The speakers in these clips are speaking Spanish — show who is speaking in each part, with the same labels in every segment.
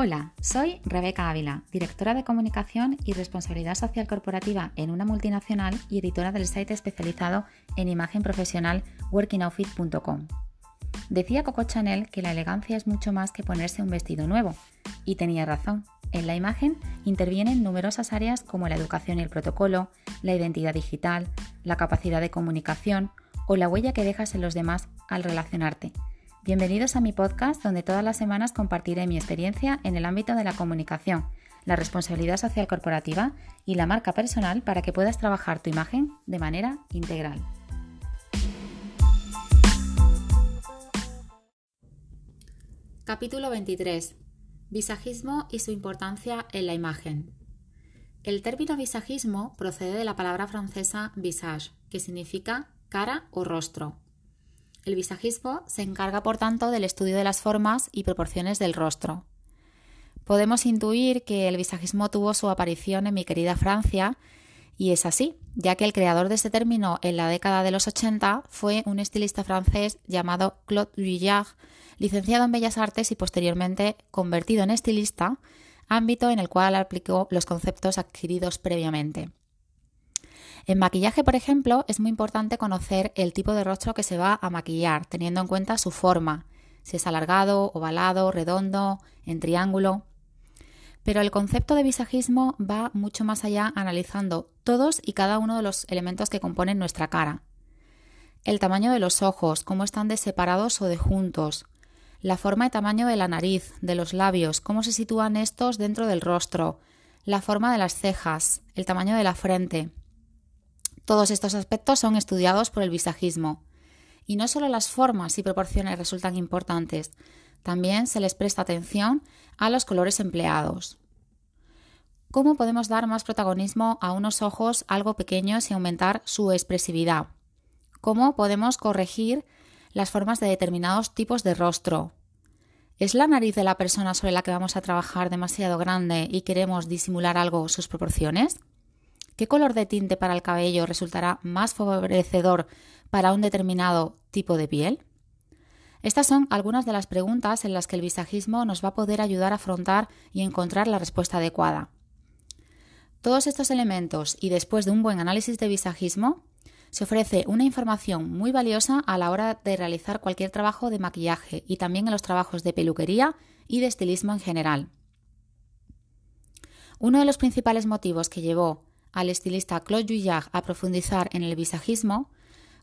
Speaker 1: Hola, soy Rebeca Ávila, directora de comunicación y responsabilidad social corporativa en una multinacional y editora del site especializado en imagen profesional workingoutfit.com. Decía Coco Chanel que la elegancia es mucho más que ponerse un vestido nuevo, y tenía razón. En la imagen intervienen numerosas áreas como la educación y el protocolo, la identidad digital, la capacidad de comunicación o la huella que dejas en los demás al relacionarte Bienvenidos a mi podcast donde todas las semanas compartiré mi experiencia en el ámbito de la comunicación, la responsabilidad social corporativa y la marca personal para que puedas trabajar tu imagen de manera integral. Capítulo 23. Visajismo y su importancia en la imagen. El término visajismo procede de la palabra francesa visage, que significa cara o rostro, el visajismo se encarga, por tanto, del estudio de las formas y proporciones del rostro. Podemos intuir que el visajismo tuvo su aparición en mi querida Francia, y es así, ya que el creador de este término en la década de los 80 fue un estilista francés llamado Claude Vuillard, licenciado en Bellas Artes y posteriormente convertido en estilista, ámbito en el cual aplicó los conceptos adquiridos previamente. En maquillaje, por ejemplo, es muy importante conocer el tipo de rostro que se va a maquillar, teniendo en cuenta su forma, si es alargado, ovalado, redondo, en triángulo. Pero el concepto de visajismo va mucho más allá analizando todos y cada uno de los elementos que componen nuestra cara. El tamaño de los ojos, cómo están de separados o de juntos, la forma y tamaño de la nariz, de los labios, cómo se sitúan estos dentro del rostro, la forma de las cejas, el tamaño de la frente, todos estos aspectos son estudiados por el visajismo. Y no solo las formas y proporciones resultan importantes, también se les presta atención a los colores empleados. ¿Cómo podemos dar más protagonismo a unos ojos algo pequeños y aumentar su expresividad? ¿Cómo podemos corregir las formas de determinados tipos de rostro? ¿Es la nariz de la persona sobre la que vamos a trabajar demasiado grande y queremos disimular algo sus proporciones? ¿Qué color de tinte para el cabello resultará más favorecedor para un determinado tipo de piel? Estas son algunas de las preguntas en las que el visajismo nos va a poder ayudar a afrontar y encontrar la respuesta adecuada. Todos estos elementos y después de un buen análisis de visajismo, se ofrece una información muy valiosa a la hora de realizar cualquier trabajo de maquillaje y también en los trabajos de peluquería y de estilismo en general. Uno de los principales motivos que llevó al estilista Claude Vuillard a profundizar en el visajismo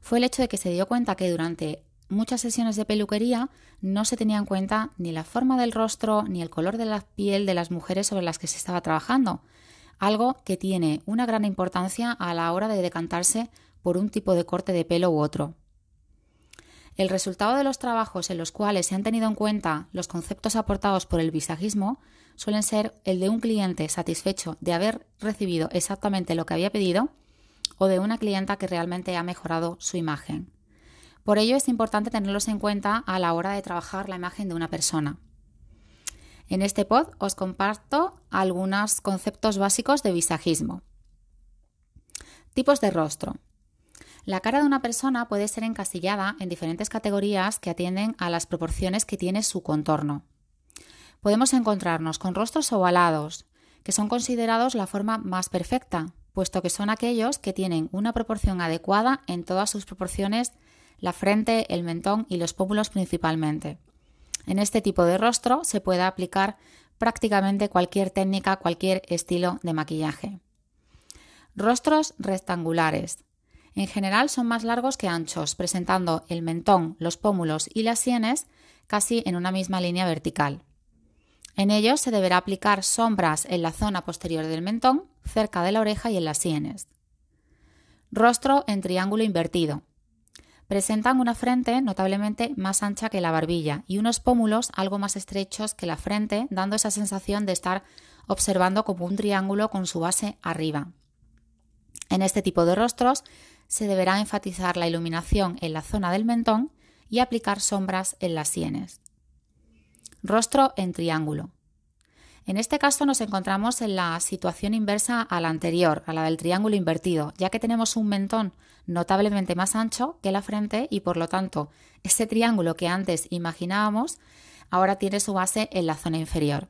Speaker 1: fue el hecho de que se dio cuenta que durante muchas sesiones de peluquería no se tenía en cuenta ni la forma del rostro ni el color de la piel de las mujeres sobre las que se estaba trabajando, algo que tiene una gran importancia a la hora de decantarse por un tipo de corte de pelo u otro. El resultado de los trabajos en los cuales se han tenido en cuenta los conceptos aportados por el visajismo suelen ser el de un cliente satisfecho de haber recibido exactamente lo que había pedido o de una clienta que realmente ha mejorado su imagen. Por ello es importante tenerlos en cuenta a la hora de trabajar la imagen de una persona. En este pod os comparto algunos conceptos básicos de visajismo. Tipos de rostro. La cara de una persona puede ser encasillada en diferentes categorías que atienden a las proporciones que tiene su contorno. Podemos encontrarnos con rostros ovalados, que son considerados la forma más perfecta, puesto que son aquellos que tienen una proporción adecuada en todas sus proporciones, la frente, el mentón y los pómulos principalmente. En este tipo de rostro se puede aplicar prácticamente cualquier técnica, cualquier estilo de maquillaje. Rostros rectangulares. En general son más largos que anchos, presentando el mentón, los pómulos y las sienes casi en una misma línea vertical. En ellos se deberá aplicar sombras en la zona posterior del mentón, cerca de la oreja y en las sienes. Rostro en triángulo invertido. Presentan una frente notablemente más ancha que la barbilla y unos pómulos algo más estrechos que la frente, dando esa sensación de estar observando como un triángulo con su base arriba. En este tipo de rostros se deberá enfatizar la iluminación en la zona del mentón y aplicar sombras en las sienes. Rostro en triángulo. En este caso nos encontramos en la situación inversa a la anterior, a la del triángulo invertido, ya que tenemos un mentón notablemente más ancho que la frente y por lo tanto ese triángulo que antes imaginábamos ahora tiene su base en la zona inferior.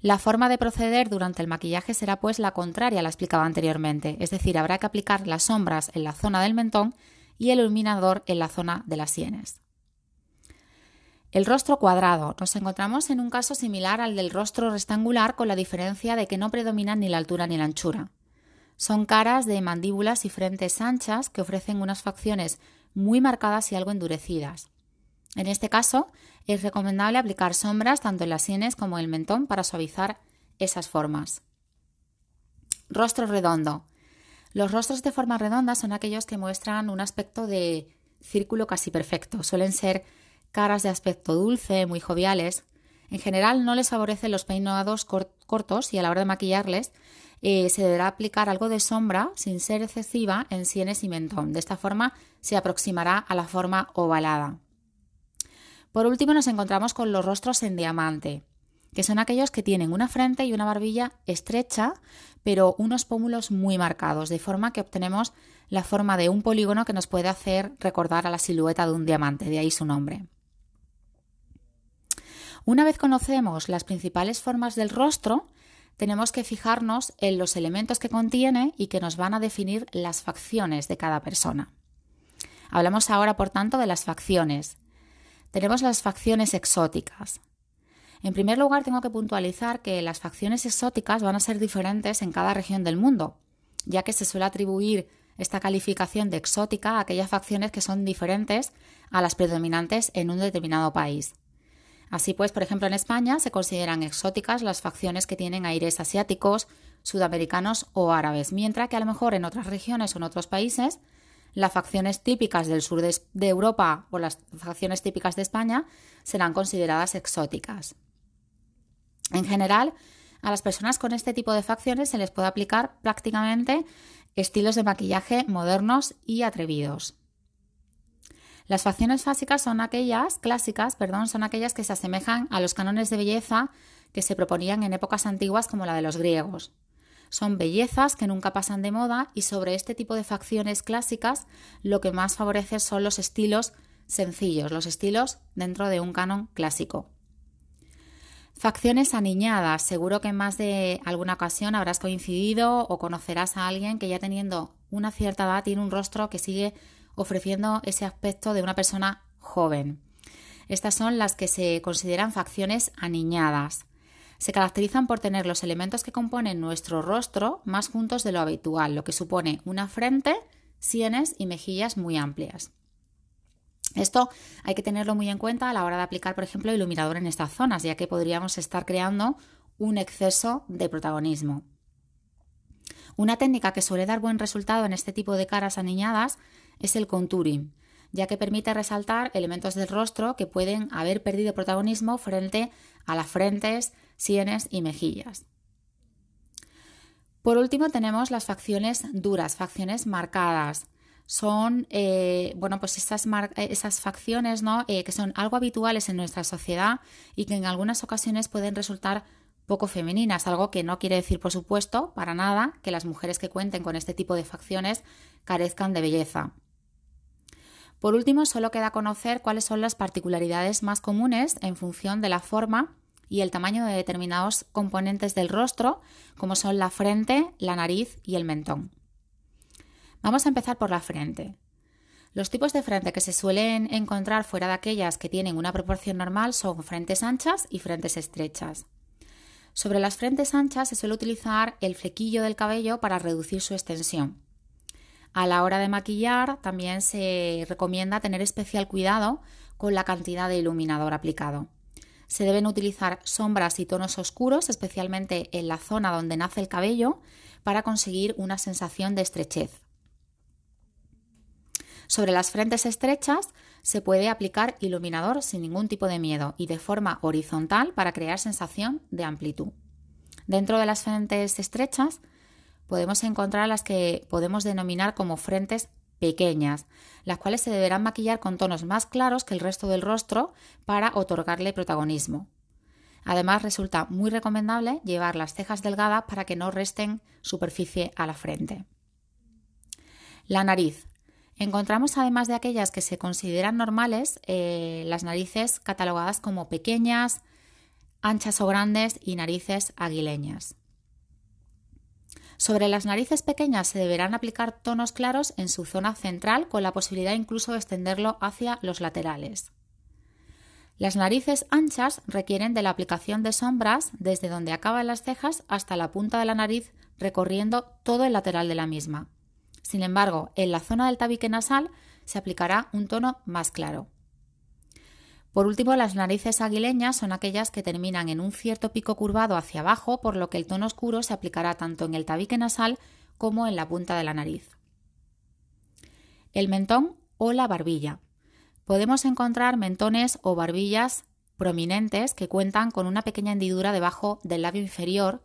Speaker 1: La forma de proceder durante el maquillaje será pues la contraria a la explicada anteriormente, es decir, habrá que aplicar las sombras en la zona del mentón y el iluminador en la zona de las sienes. El rostro cuadrado. Nos encontramos en un caso similar al del rostro rectangular con la diferencia de que no predominan ni la altura ni la anchura. Son caras de mandíbulas y frentes anchas que ofrecen unas facciones muy marcadas y algo endurecidas. En este caso, es recomendable aplicar sombras tanto en las sienes como en el mentón para suavizar esas formas. Rostro redondo. Los rostros de forma redonda son aquellos que muestran un aspecto de círculo casi perfecto. Suelen ser caras de aspecto dulce, muy joviales. En general no les favorecen los peinados cortos y a la hora de maquillarles eh, se deberá aplicar algo de sombra sin ser excesiva en sienes y mentón. De esta forma se aproximará a la forma ovalada. Por último, nos encontramos con los rostros en diamante, que son aquellos que tienen una frente y una barbilla estrecha, pero unos pómulos muy marcados, de forma que obtenemos la forma de un polígono que nos puede hacer recordar a la silueta de un diamante, de ahí su nombre. Una vez conocemos las principales formas del rostro, tenemos que fijarnos en los elementos que contiene y que nos van a definir las facciones de cada persona. Hablamos ahora, por tanto, de las facciones, tenemos las facciones exóticas. En primer lugar, tengo que puntualizar que las facciones exóticas van a ser diferentes en cada región del mundo, ya que se suele atribuir esta calificación de exótica a aquellas facciones que son diferentes a las predominantes en un determinado país. Así pues, por ejemplo, en España se consideran exóticas las facciones que tienen aires asiáticos, sudamericanos o árabes, mientras que a lo mejor en otras regiones o en otros países las facciones típicas del sur de, Europa o las facciones típicas de España serán consideradas exóticas. En general, a las personas con este tipo de facciones se les puede aplicar prácticamente estilos de maquillaje modernos y atrevidos. Las facciones básicas son aquellas, clásicas, perdón, son aquellas que se asemejan a los cánones de belleza que se proponían en épocas antiguas como la de los griegos. Son bellezas que nunca pasan de moda y sobre este tipo de facciones clásicas lo que más favorece son los estilos sencillos, los estilos dentro de un canon clásico. Facciones aniñadas. Seguro que en más de alguna ocasión habrás coincidido o conocerás a alguien que ya teniendo una cierta edad tiene un rostro que sigue ofreciendo ese aspecto de una persona joven. Estas son las que se consideran facciones aniñadas se caracterizan por tener los elementos que componen nuestro rostro más juntos de lo habitual, lo que supone una frente, sienes y mejillas muy amplias. Esto hay que tenerlo muy en cuenta a la hora de aplicar, por ejemplo, iluminador en estas zonas, ya que podríamos estar creando un exceso de protagonismo. Una técnica que suele dar buen resultado en este tipo de caras aniñadas es el contouring, ya que permite resaltar elementos del rostro que pueden haber perdido protagonismo frente a las frentes, sienes y mejillas. Por último tenemos las facciones duras, facciones marcadas. Son eh, bueno, pues esas, eh, facciones ¿no? Eh, que son algo habituales en nuestra sociedad y que en algunas ocasiones pueden resultar poco femeninas, algo que no quiere decir, por supuesto, para nada que las mujeres que cuenten con este tipo de facciones carezcan de belleza. Por último, solo queda conocer cuáles son las particularidades más comunes en función de la forma y el tamaño de determinados componentes del rostro, como son la frente, la nariz y el mentón. Vamos a empezar por la frente. Los tipos de frente que se suelen encontrar fuera de aquellas que tienen una proporción normal son frentes anchas y frentes estrechas. Sobre las frentes anchas se suele utilizar el flequillo del cabello para reducir su extensión. A la hora de maquillar también se recomienda tener especial cuidado con la cantidad de iluminador aplicado. Se deben utilizar sombras y tonos oscuros, especialmente en la zona donde nace el cabello, para conseguir una sensación de estrechez. Sobre las frentes estrechas se puede aplicar iluminador sin ningún tipo de miedo y de forma horizontal para crear sensación de amplitud. Dentro de las frentes estrechas podemos encontrar las que podemos denominar como frentes pequeñas, las cuales se deberán maquillar con tonos más claros que el resto del rostro para otorgarle protagonismo. Además, resulta muy recomendable llevar las cejas delgadas para que no resten superficie a la frente. La nariz. Encontramos, además de aquellas que se consideran normales, eh, las narices catalogadas como pequeñas, anchas o grandes y narices aguileñas. Sobre las narices pequeñas se deberán aplicar tonos claros en su zona central con la posibilidad incluso de extenderlo hacia los laterales. Las narices anchas requieren de la aplicación de sombras desde donde acaban las cejas hasta la punta de la nariz recorriendo todo el lateral de la misma. Sin embargo, en la zona del tabique nasal se aplicará un tono más claro. Por último, las narices aguileñas son aquellas que terminan en un cierto pico curvado hacia abajo, por lo que el tono oscuro se aplicará tanto en el tabique nasal como en la punta de la nariz. El mentón o la barbilla. Podemos encontrar mentones o barbillas prominentes que cuentan con una pequeña hendidura debajo del labio inferior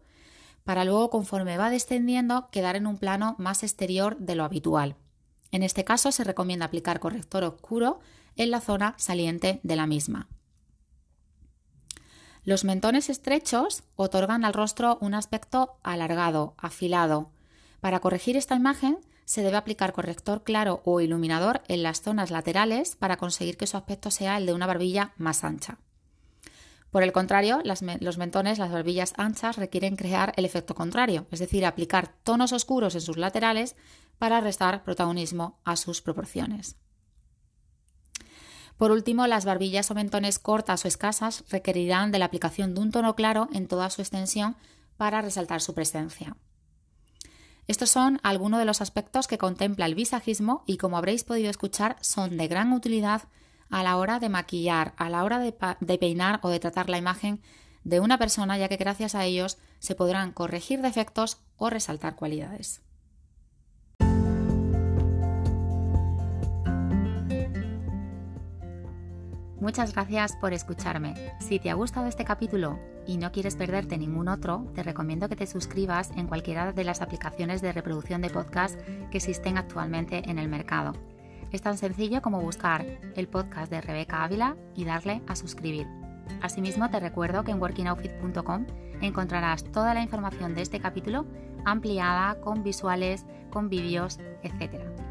Speaker 1: para luego, conforme va descendiendo, quedar en un plano más exterior de lo habitual. En este caso se recomienda aplicar corrector oscuro en la zona saliente de la misma. Los mentones estrechos otorgan al rostro un aspecto alargado, afilado. Para corregir esta imagen se debe aplicar corrector claro o iluminador en las zonas laterales para conseguir que su aspecto sea el de una barbilla más ancha. Por el contrario, los mentones, las barbillas anchas, requieren crear el efecto contrario, es decir, aplicar tonos oscuros en sus laterales para restar protagonismo a sus proporciones. Por último, las barbillas o mentones cortas o escasas requerirán de la aplicación de un tono claro en toda su extensión para resaltar su presencia. Estos son algunos de los aspectos que contempla el visajismo y como habréis podido escuchar son de gran utilidad a la hora de maquillar, a la hora de, de peinar o de tratar la imagen de una persona ya que gracias a ellos se podrán corregir defectos o resaltar cualidades. Muchas gracias por escucharme. Si te ha gustado este capítulo y no quieres perderte ningún otro, te recomiendo que te suscribas en cualquiera de las aplicaciones de reproducción de podcast que existen actualmente en el mercado. Es tan sencillo como buscar el podcast de Rebeca Ávila y darle a suscribir. Asimismo, te recuerdo que en workingoutfit.com encontrarás toda la información de este capítulo ampliada con visuales, con vídeos, etc.